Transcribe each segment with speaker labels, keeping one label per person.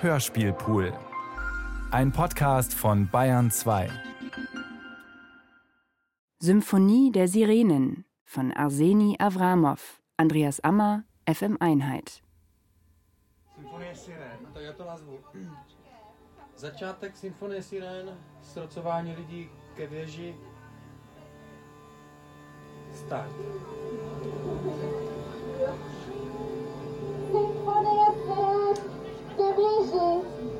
Speaker 1: Hörspielpool. Ein Podcast von Bayern 2.
Speaker 2: Symphonie der Sirenen von Arseni Avramov, Andreas Ammer, FM Einheit.
Speaker 3: Symfonie Siren, tak já to nazvu. Začátek Symfonie Siren, srocování lidí ke věži. Start.
Speaker 4: Ke věži.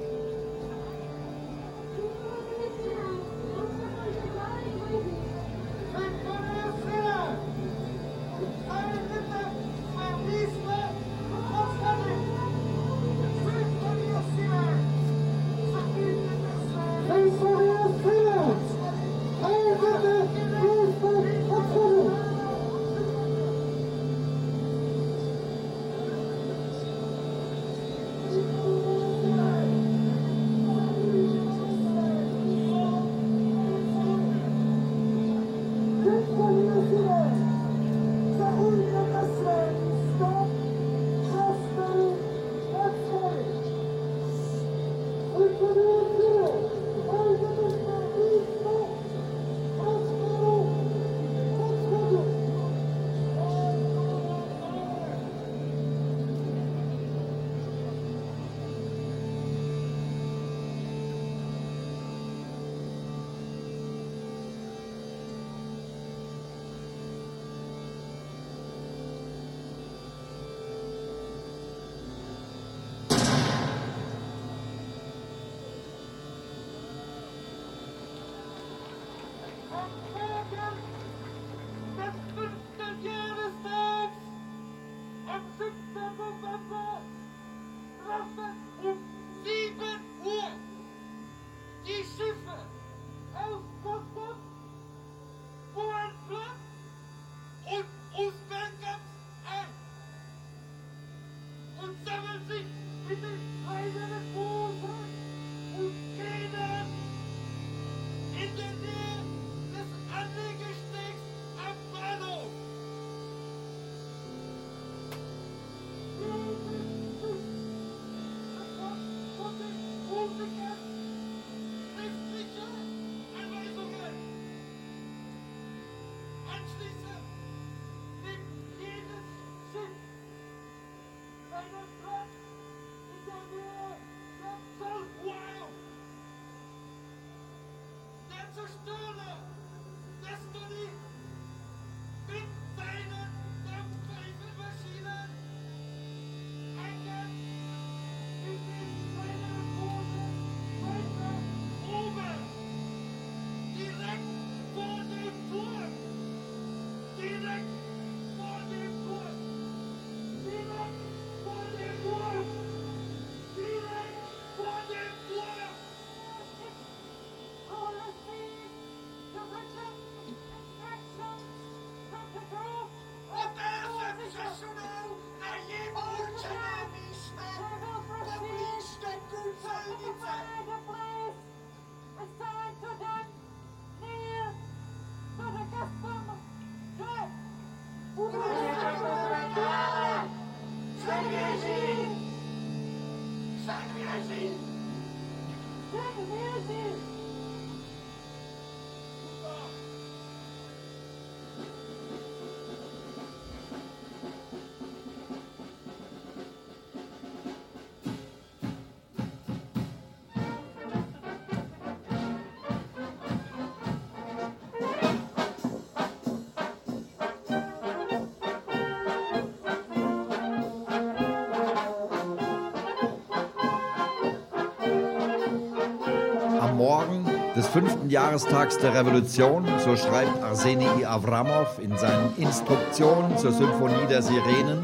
Speaker 5: Des fünften Jahrestags der Revolution, so schreibt Arseni Avramov in seinen Instruktionen zur Symphonie der Sirenen,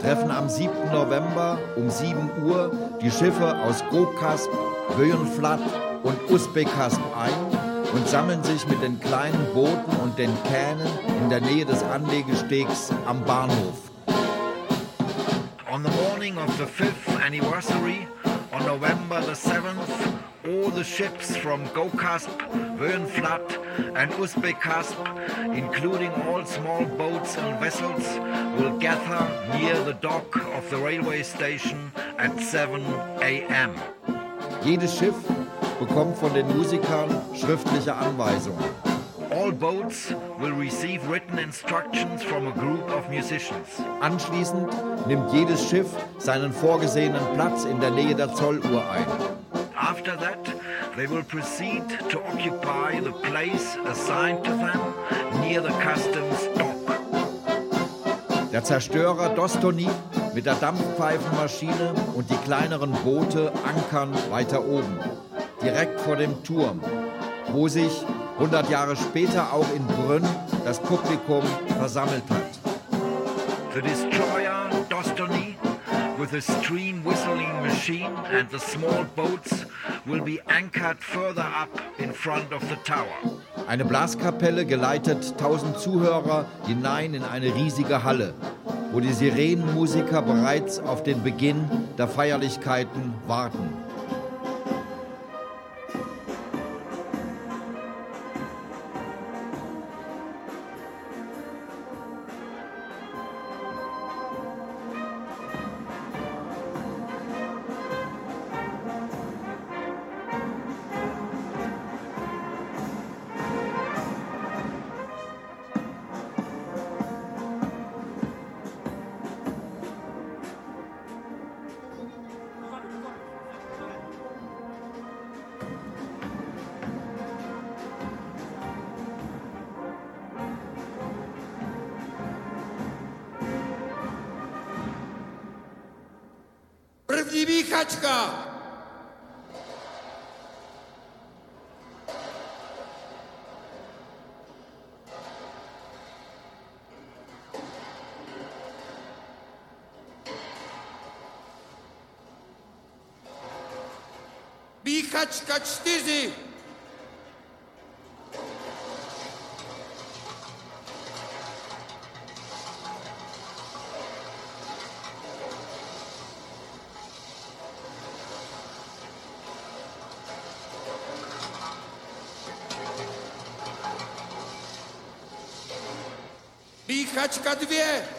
Speaker 5: treffen am 7. November um 7 Uhr die Schiffe aus Gokasp, Böjenflat und Usbekasp ein und sammeln sich mit den kleinen Booten und den Kähnen in der Nähe des Anlegestegs am Bahnhof.
Speaker 6: On the morning of the fifth anniversary
Speaker 7: on November the 7th, all the ships from Gokasp, Wöhnflat and Uzbekasp, including all small boats and vessels, will gather near the dock of the railway station at 7 a.m. Jedes Schiff bekommt von den Musikern schriftliche Anweisungen. All boats will receive written instructions from a group of musicians. Anschließend nimmt jedes Schiff seinen vorgesehenen Platz in der Nähe der Zolluhr ein. After that, they will proceed to occupy the place assigned to them near the customs dock. Der Zerstörer Dostoni mit der Dampfpfeifenmaschine und die kleineren Boote ankern weiter oben, direkt vor dem Turm, wo sich 100 Jahre später auch in Brünn das Publikum versammelt hat. With a stream whistling machine and the small boats will be anchored further up in front of the tower. Eine Blaskapelle geleitet 1000 Zuhörer hinein in eine riesige Halle, wo die Sirenenmusiker bereits auf den Beginn der Feierlichkeiten warten.
Speaker 4: 響かちかビカチカチティジ praticado e vier.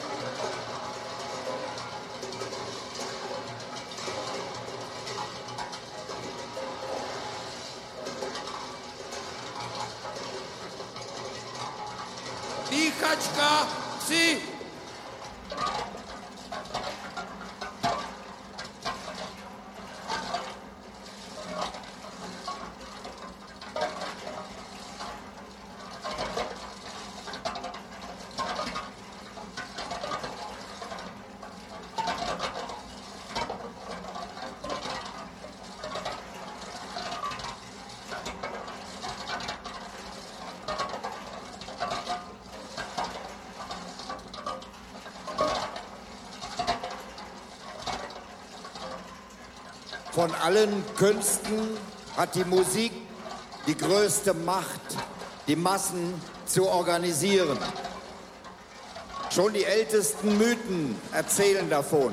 Speaker 5: Von allen Künsten hat die Musik die größte Macht, die Massen zu organisieren. Schon die ältesten Mythen erzählen davon,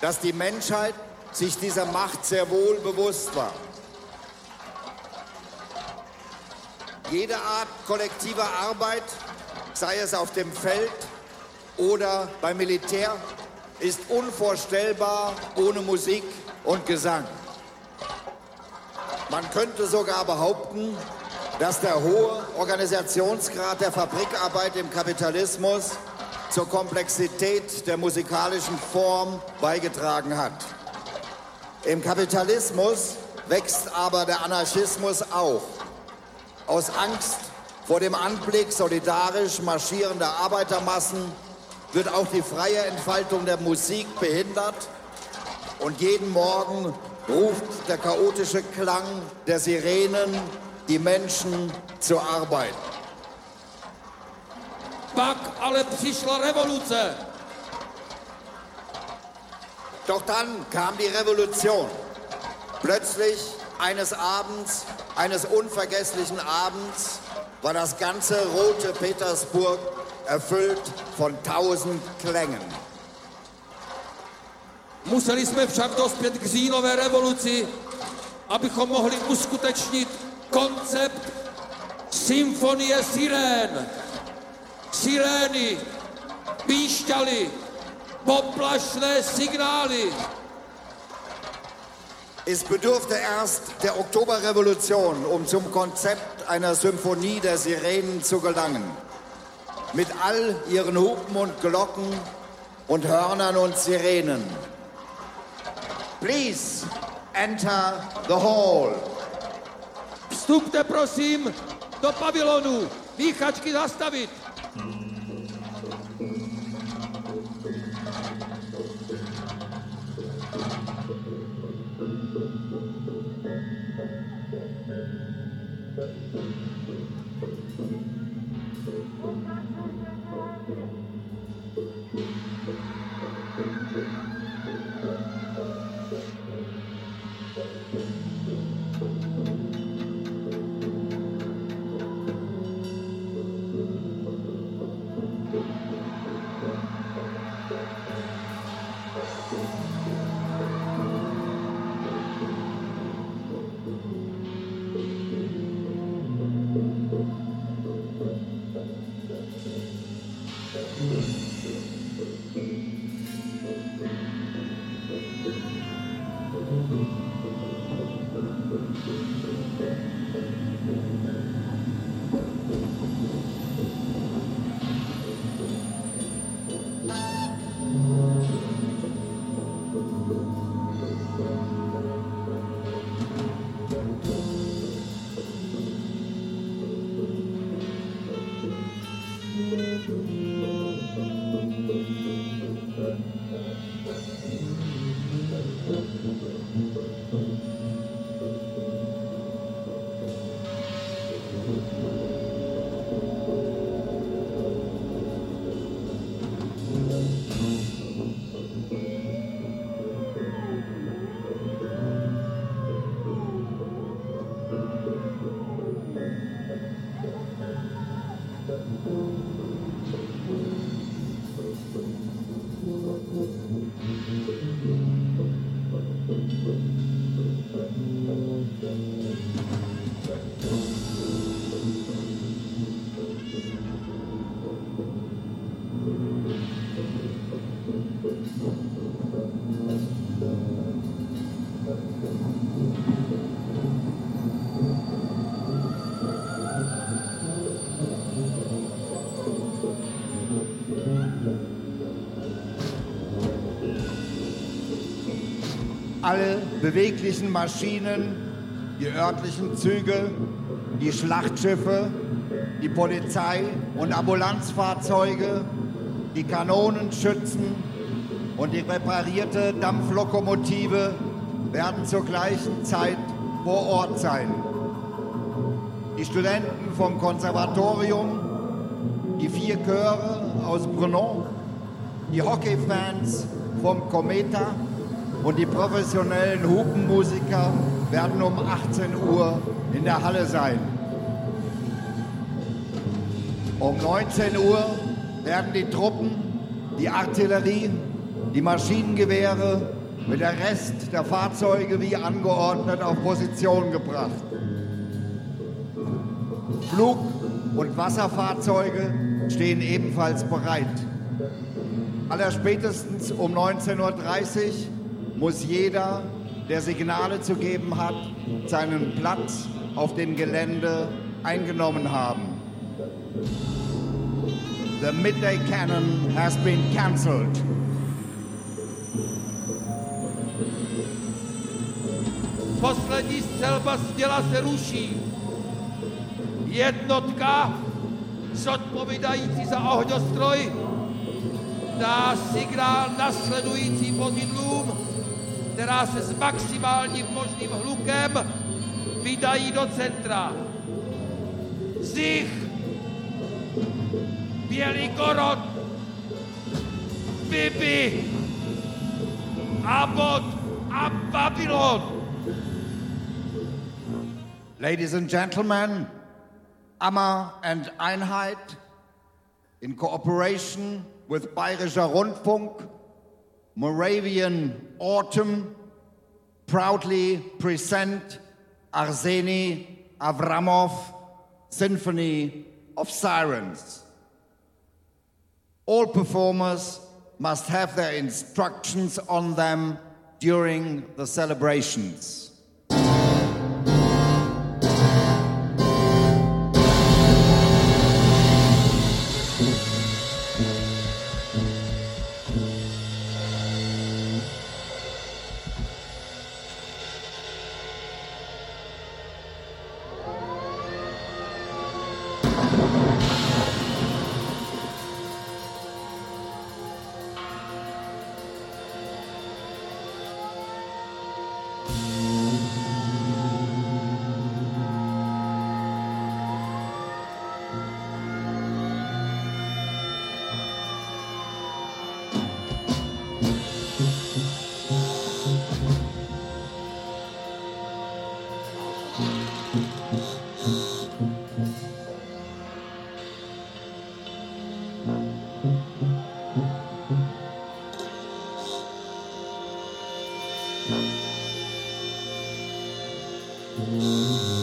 Speaker 5: dass die Menschheit sich dieser Macht sehr wohl bewusst war. Jede Art kollektiver Arbeit, sei es auf dem Feld oder beim Militär, ist unvorstellbar ohne Musik und Gesang. Man könnte sogar behaupten, dass der hohe Organisationsgrad der Fabrikarbeit im Kapitalismus zur Komplexität der musikalischen Form beigetragen hat. Im Kapitalismus wächst aber der Anarchismus auch. Aus Angst vor dem Anblick solidarisch marschierender Arbeitermassen wird auch die freie Entfaltung der Musik behindert und jeden Morgen ruft der chaotische Klang der Sirenen die Menschen zur Arbeit.
Speaker 4: Pak ale přišla revoluce!
Speaker 5: Doch dann kam die Revolution. Plötzlich eines Abends, eines unvergesslichen Abends, war das ganze rote Petersburg erfüllt von tausend Klängen.
Speaker 4: Museli jsme však dospět k říjnové revoluci, abychom mohli uskutečnit koncept symfonie sirén. Sirény píšťaly poplašné Signály.
Speaker 5: Es bedurfte erst der Oktoberrevolution, um zum Konzept einer Symphonie der Sirenen zu gelangen. Mit all ihren Hupen und Glocken und Hörnern und Sirenen. Please enter the hall.
Speaker 4: Vstupte prosím do pavilonu. Výchačky zastavit.
Speaker 5: Alle beweglichen Maschinen, die örtlichen Züge, die Schlachtschiffe, die Polizei- und Ambulanzfahrzeuge, die Kanonenschützen und die reparierte Dampflokomotive werden zur gleichen Zeit vor Ort sein. Die Studenten vom Konservatorium, die vier Chöre aus Brno, die Hockeyfans vom Cometa und die professionellen Hupenmusiker werden um 18 Uhr in der Halle sein. Um 19 Uhr werden die Truppen, die Artillerie, die Maschinengewehre mit der Rest der Fahrzeuge wie angeordnet auf Position gebracht. Flug- und Wasserfahrzeuge stehen ebenfalls bereit. Allerspätestens um 19.30 Uhr muss jeder, der Signale zu geben hat, seinen Platz auf dem Gelände eingenommen haben. The midday cannon has been cancelled.
Speaker 4: Poslední střelba z děla se ruší. Jednotka, zodpovídající za ohňostroj, dá signál nasledující vozidlům, která se s maximálním možným hlukem vydají do centra. Zich, Bělý korot, Bibi, Abot a Babylon.
Speaker 5: Ladies and gentlemen, Amma and Einheit, in cooperation with Bayerischer Rundfunk, Moravian Autumn proudly present Arseny Avramov Symphony of Sirens. All performers must have their instructions on them during the celebrations. Der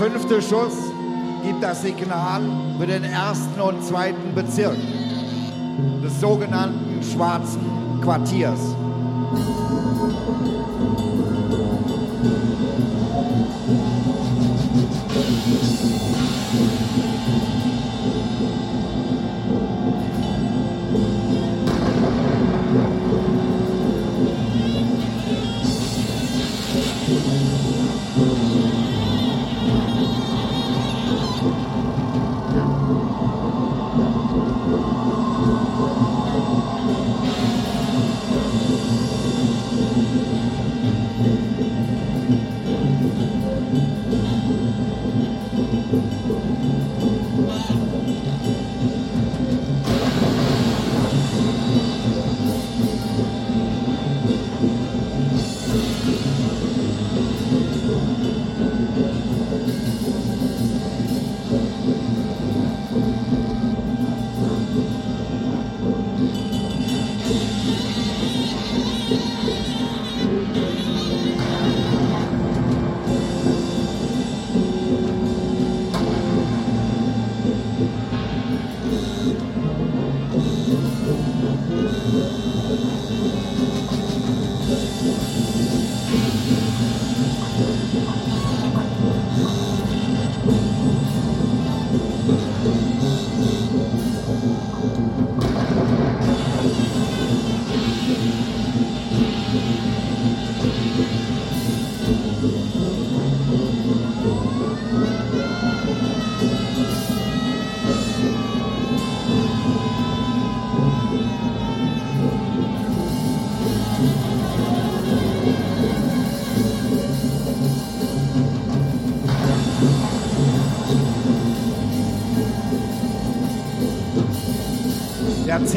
Speaker 5: fünfte Schuss gibt das Signal für den ersten und zweiten Bezirk des sogenannten Schwarzen Quartiers.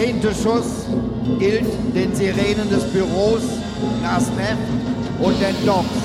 Speaker 5: Zehnte Schuss gilt den Sirenen des Büros, Rasneff und den Docks.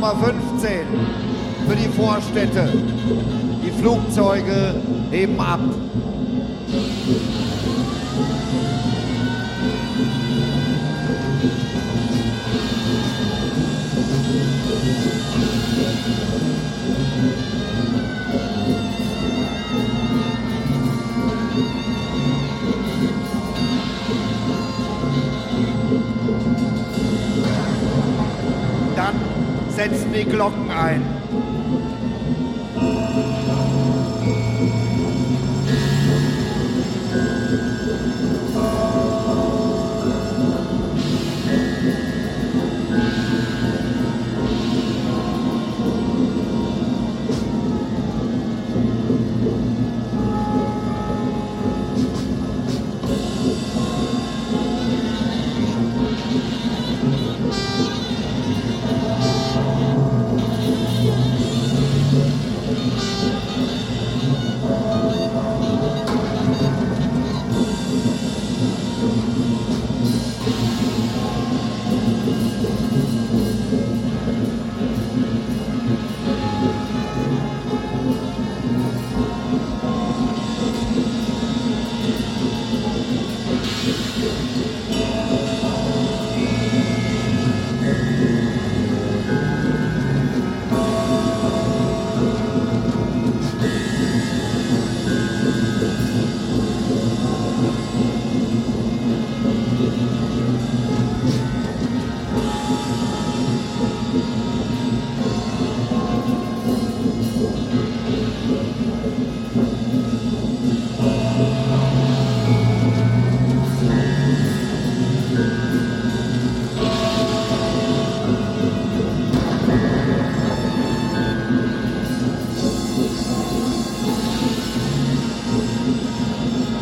Speaker 5: Nummer 15 für die Vorstädte. Die Flugzeuge heben ab. Setzen die Glocken ein.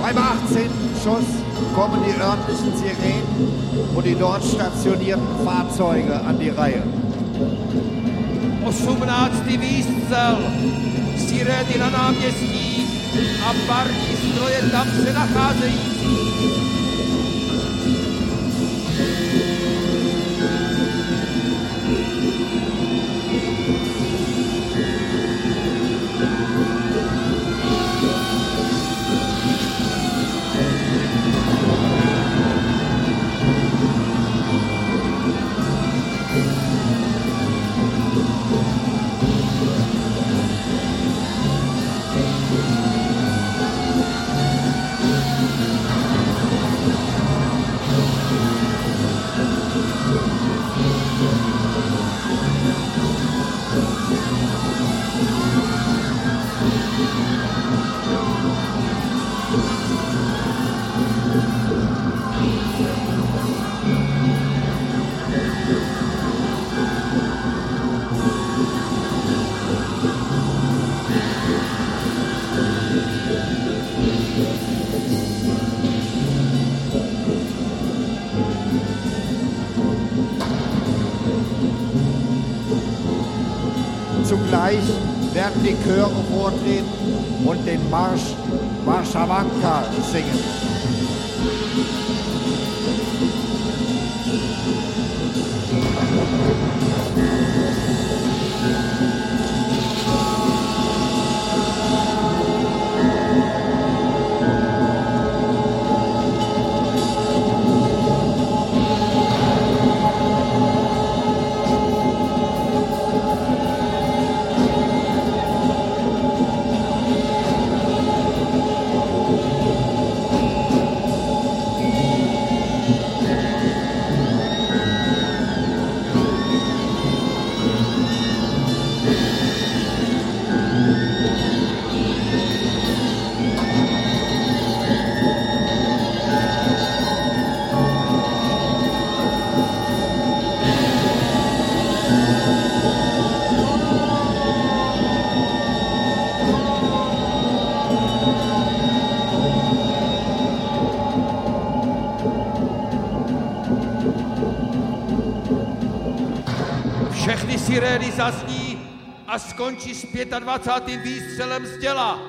Speaker 5: Beim 18. Schuss kommen die örtlichen Sirenen und die dort stationierten Fahrzeuge an die Reihe.
Speaker 4: Osumnaадцati viscar, sireni na nam jeski, a barki stroje tam se nacházejí.
Speaker 5: thank Chöre vortreten und den Marsch Warschawanka singen.
Speaker 4: Sirény zazní a skončí s 25. výstřelem z děla.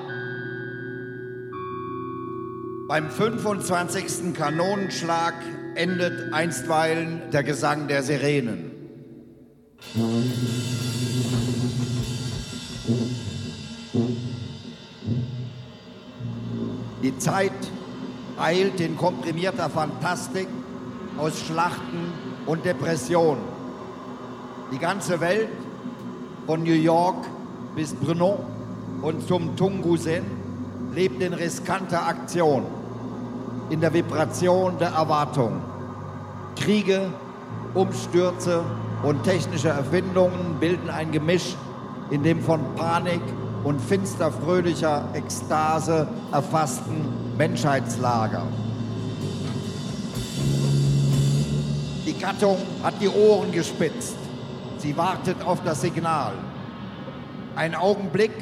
Speaker 5: Beim 25. Kanonenschlag endet einstweilen der Gesang der Sirenen. Die Zeit eilt in komprimierter Fantastik aus Schlachten und Depression. Die ganze Welt, von New York bis Brno und zum Tungusen, lebt in riskanter Aktion, in der Vibration der Erwartung. Kriege, Umstürze und technische Erfindungen bilden ein Gemisch, in dem von Panik und finster fröhlicher Ekstase erfassten Menschheitslager. Die Gattung hat die Ohren gespitzt. Sie wartet auf das Signal. Ein Augenblick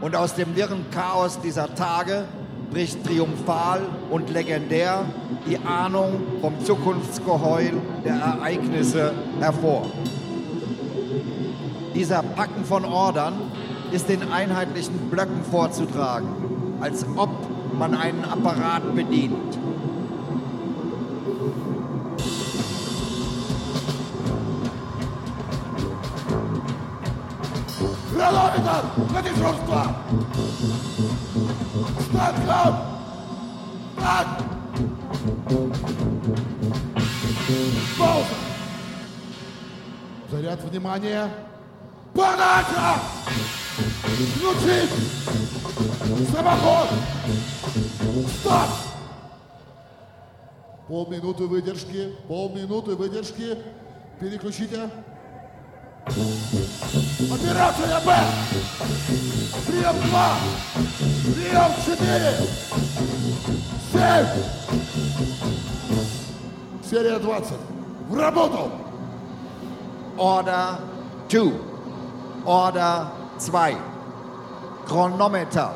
Speaker 5: und aus dem wirren Chaos dieser Tage bricht triumphal und legendär die Ahnung vom Zukunftsgeheul der Ereignisse hervor. Dieser Packen von Ordern ist in einheitlichen Blöcken vorzutragen, als ob man einen Apparat bedient.
Speaker 8: Леонидов, на дежурство! Станком! Так! Пауза! Заряд внимания! Подача! Включить! Самоход! Стоп! Полминуты выдержки, полминуты выдержки. Переключите. Операция Б! Прием 2! Прием 4! 7! Серия 20. В работу!
Speaker 5: Order 2. Order 2. Chronometer.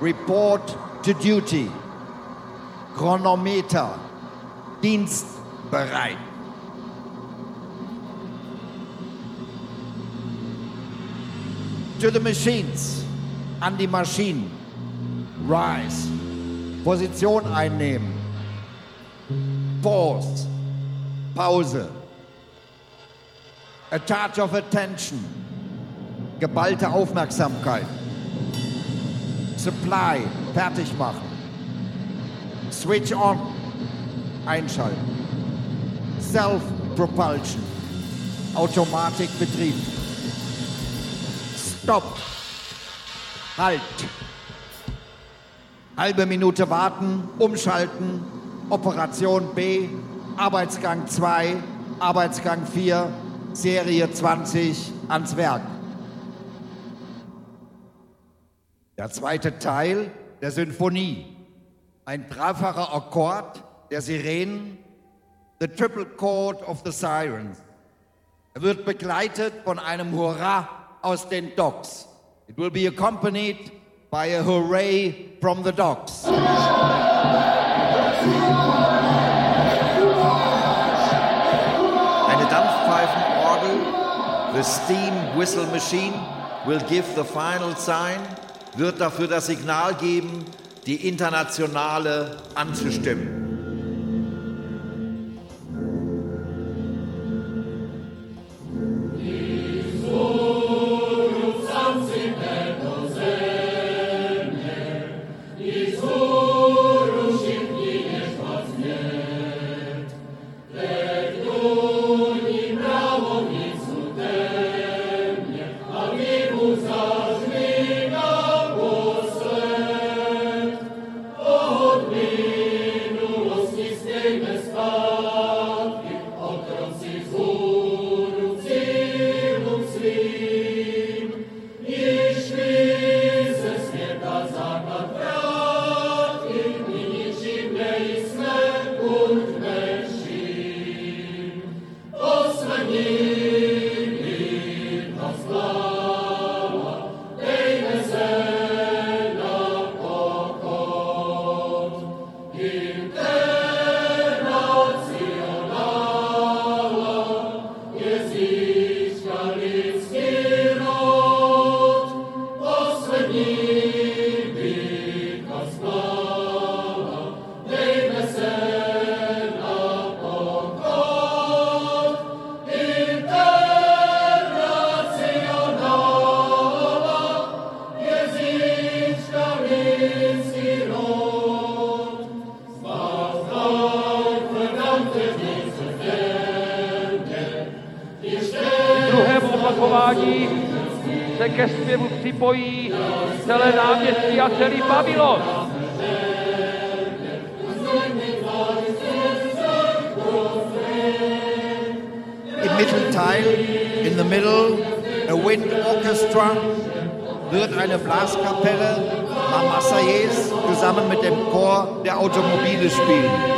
Speaker 5: Report to duty. Chronometer. Dienstbereit. To the machines. An die Maschinen. Rise. Position einnehmen. Pause. Pause. A charge of attention. Geballte Aufmerksamkeit. Supply. Fertig machen. Switch on. Einschalten. Self-Propulsion. Automatikbetrieb. Stopp. Halt. Halbe Minute warten, umschalten. Operation B. Arbeitsgang 2. Arbeitsgang 4. Serie 20 ans Werk. Der zweite Teil der Sinfonie. Ein dreifacher Akkord der Sirenen, the triple chord of the sirens. Er wird begleitet von einem Hurra aus den Docks. It will be accompanied by a hooray from the docks. Eine Dampfpfeifenorgel, the steam whistle machine, will give the final sign, wird dafür das Signal geben, die internationale anzustimmen.
Speaker 4: opakování se ke zpěvu připojí celé náměstí a celý Babylon.
Speaker 5: Im Mittelteil, in the middle, a wind orchestra, wird eine Blaskapelle Marseillaise zusammen mit dem Chor der Automobile spielen.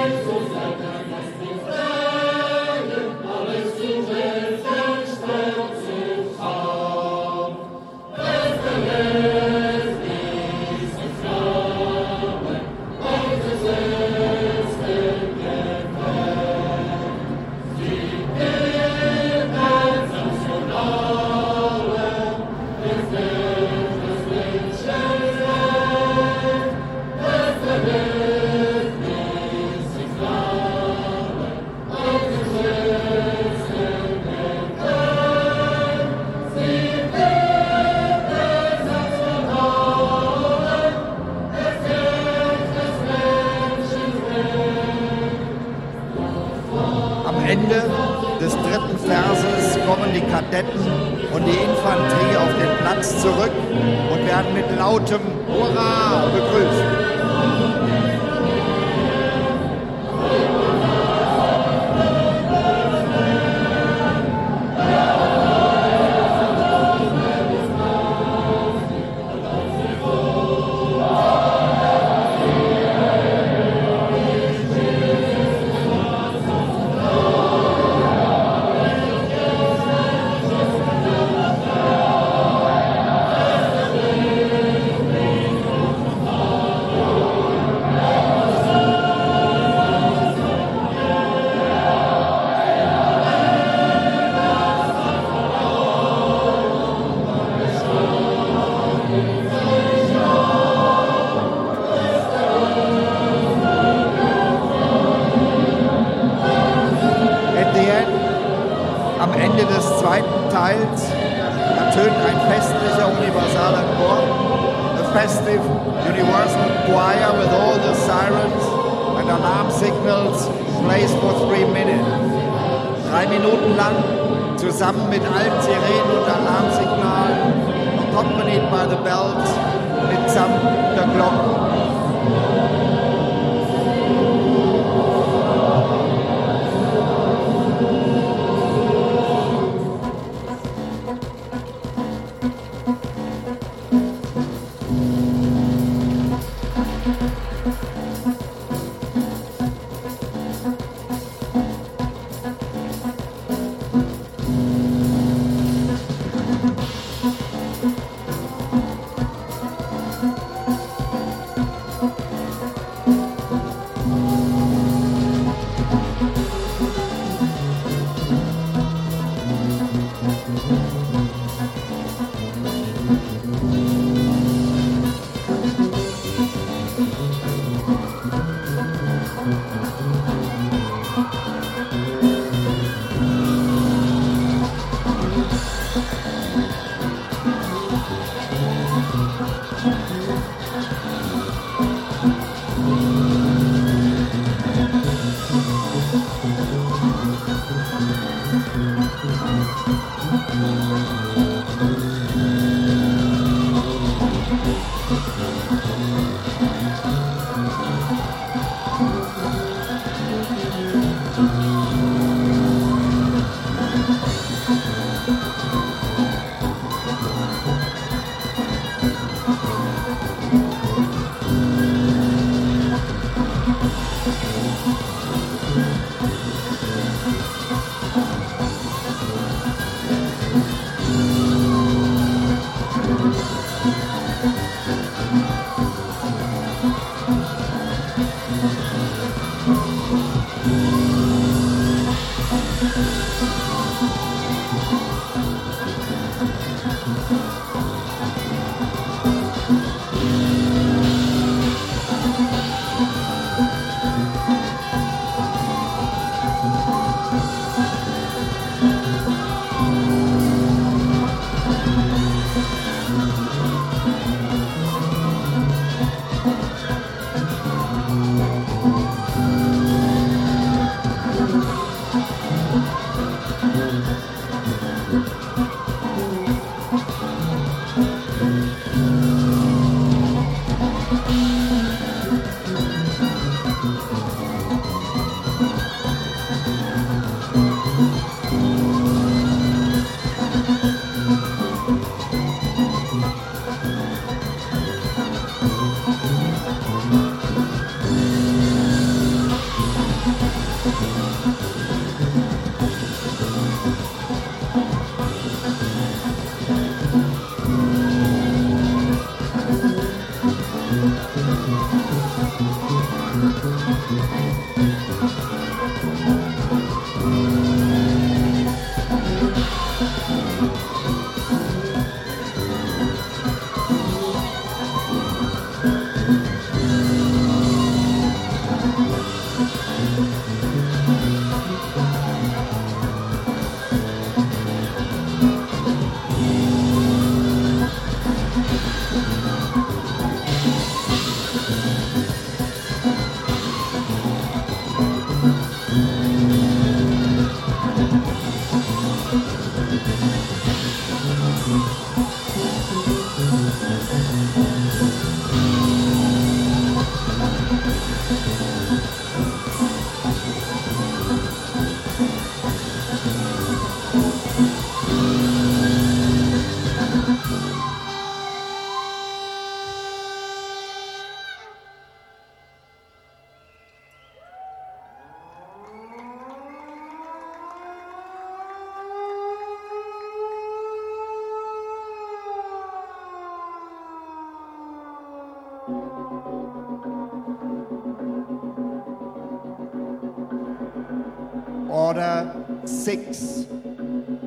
Speaker 5: 6.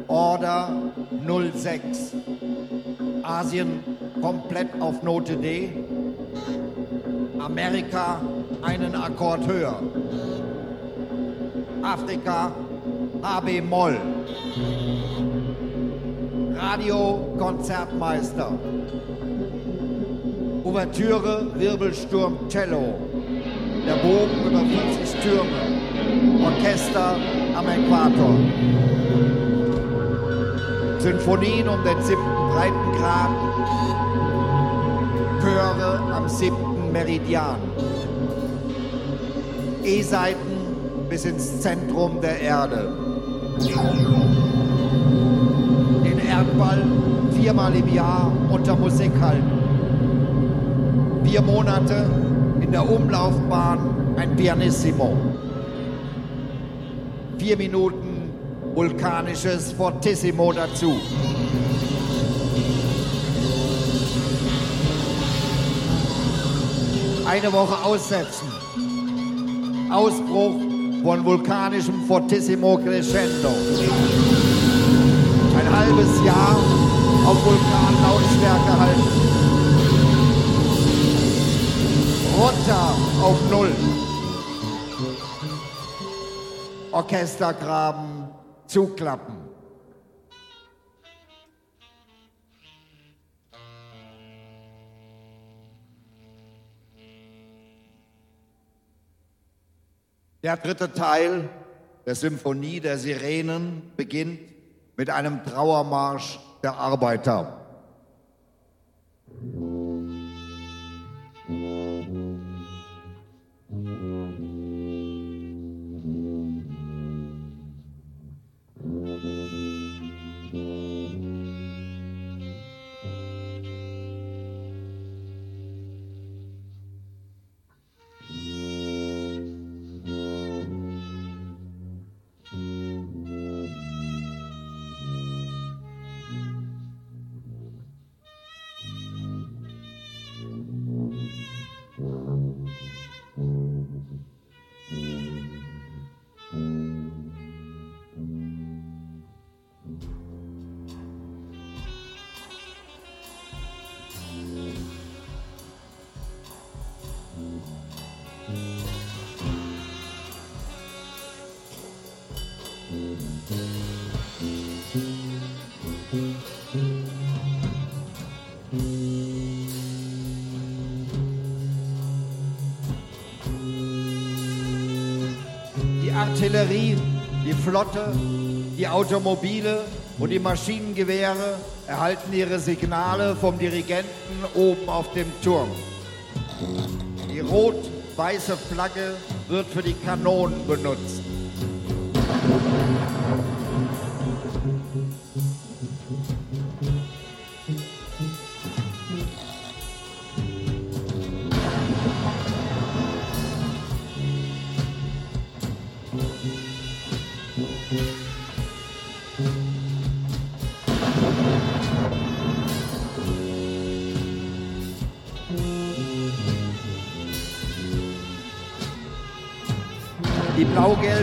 Speaker 5: Order 06. Asien komplett auf Note D. Amerika einen Akkord höher. Afrika HB Moll. Radio Konzertmeister. Ouvertüre Wirbelsturm Cello. Der Bogen über 40 Türme. Orchester am Äquator. Sinfonien um den siebten Breitengrad. Chöre am siebten Meridian. E-Seiten bis ins Zentrum der Erde. Den Erdball viermal im Jahr unter Musik halten. Vier Monate in der Umlaufbahn ein Pianissimo. Vier Minuten vulkanisches Fortissimo dazu. Eine Woche aussetzen. Ausbruch von vulkanischem Fortissimo Crescendo. Ein halbes Jahr auf Vulkanlautstärke halten. Runter auf Null. Orchestergraben zuklappen. Der dritte Teil der Symphonie der Sirenen beginnt mit einem Trauermarsch der Arbeiter. Artillerie, die Flotte, die Automobile und die Maschinengewehre erhalten ihre Signale vom Dirigenten oben auf dem Turm. Die rot-weiße Flagge wird für die Kanonen benutzt.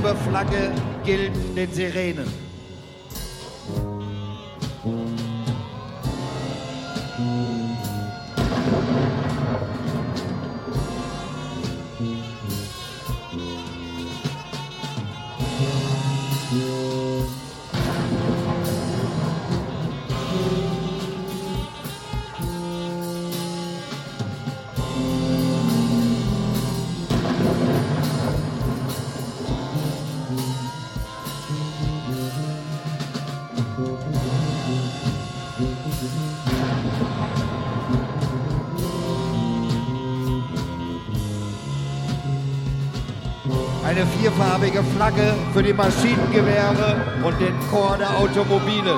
Speaker 5: Blau-gelbe Flagge gilt den Sirenen. Vierfarbige Flagge für die Maschinengewehre und den Chor der Automobile.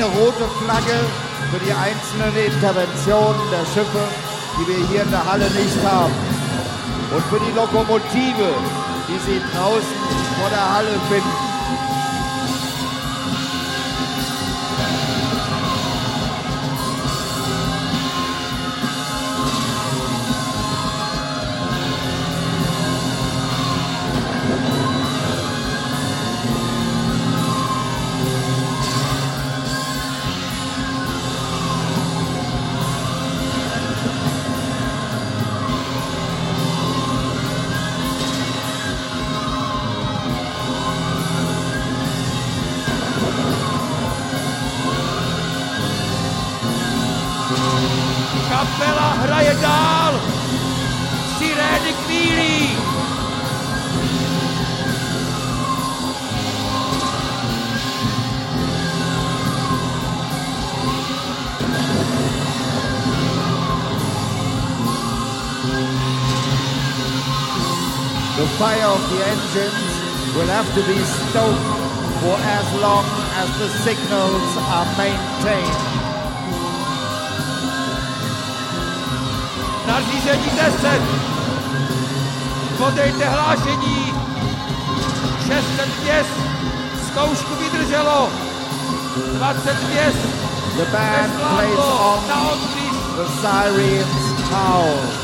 Speaker 5: Eine rote Flagge für die einzelnen Interventionen der Schiffe, die wir hier in der Halle nicht haben. Und für die Lokomotive, die Sie draußen vor der Halle finden. Fire of the engines will have to be stoked for as long as the signals are maintained.
Speaker 4: Nařízení 10! Podejte hlášení! 600 měst zkoušku vydrželo! 20 měst
Speaker 5: The band plays on the sirens howl.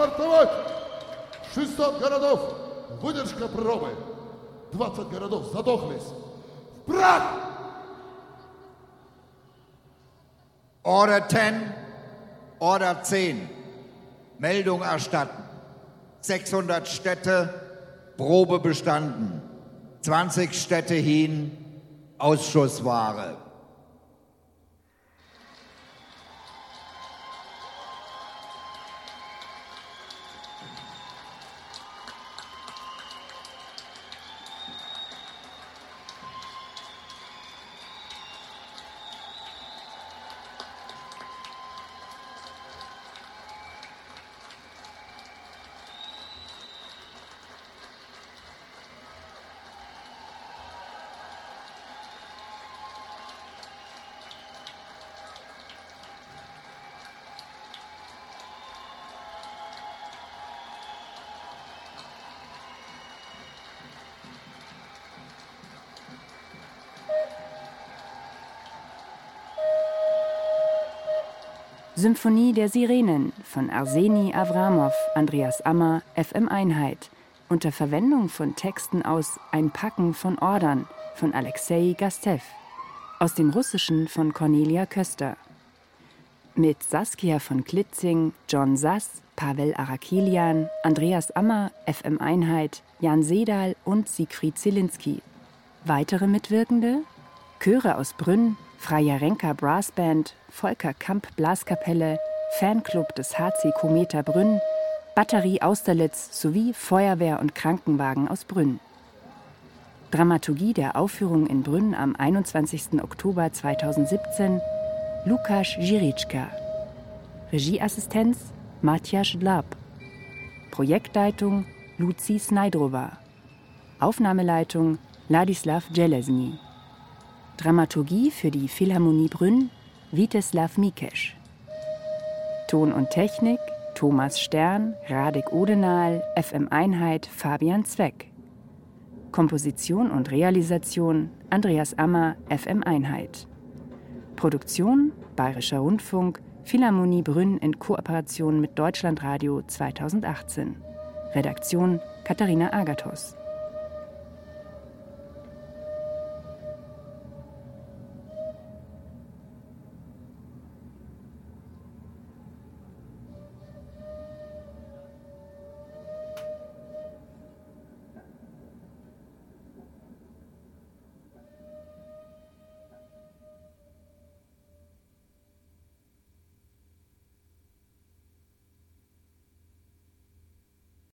Speaker 8: отрапортовать 600 городов. Выдержка пробы. 20 городов задохлись. В прах!
Speaker 5: Order 10, Order 10. Meldung erstatten. 600 Städte, Probe bestanden. 20 Städte hin, Ausschussware.
Speaker 2: Symphonie der Sirenen von Arseni Avramov, Andreas Ammer, FM Einheit. Unter Verwendung von Texten aus Ein Packen von Ordern von Alexei Gastev. Aus dem Russischen von Cornelia Köster. Mit Saskia von Klitzing, John Sass, Pavel Arakilian, Andreas Ammer, FM Einheit, Jan Sedal und Siegfried Zielinski. Weitere Mitwirkende? Chöre aus Brünn, Freier Renker Brassband, Volker Kamp Blaskapelle, Fanclub des HC Kometer Brünn, Batterie Austerlitz sowie Feuerwehr und Krankenwagen aus Brünn. Dramaturgie der Aufführung in Brünn am 21. Oktober 2017 Lukas Jiritschka. Regieassistenz Matjasz Dlab. Projektleitung Luzi Snajdrova. Aufnahmeleitung Ladislav Jelesny. Dramaturgie für die Philharmonie Brünn Witeslav Mikesch. Ton und Technik Thomas Stern, Radek Odenal, FM Einheit Fabian Zweck. Komposition und Realisation Andreas Ammer, FM Einheit. Produktion Bayerischer Rundfunk, Philharmonie Brünn in Kooperation mit Deutschlandradio 2018. Redaktion Katharina Agathos.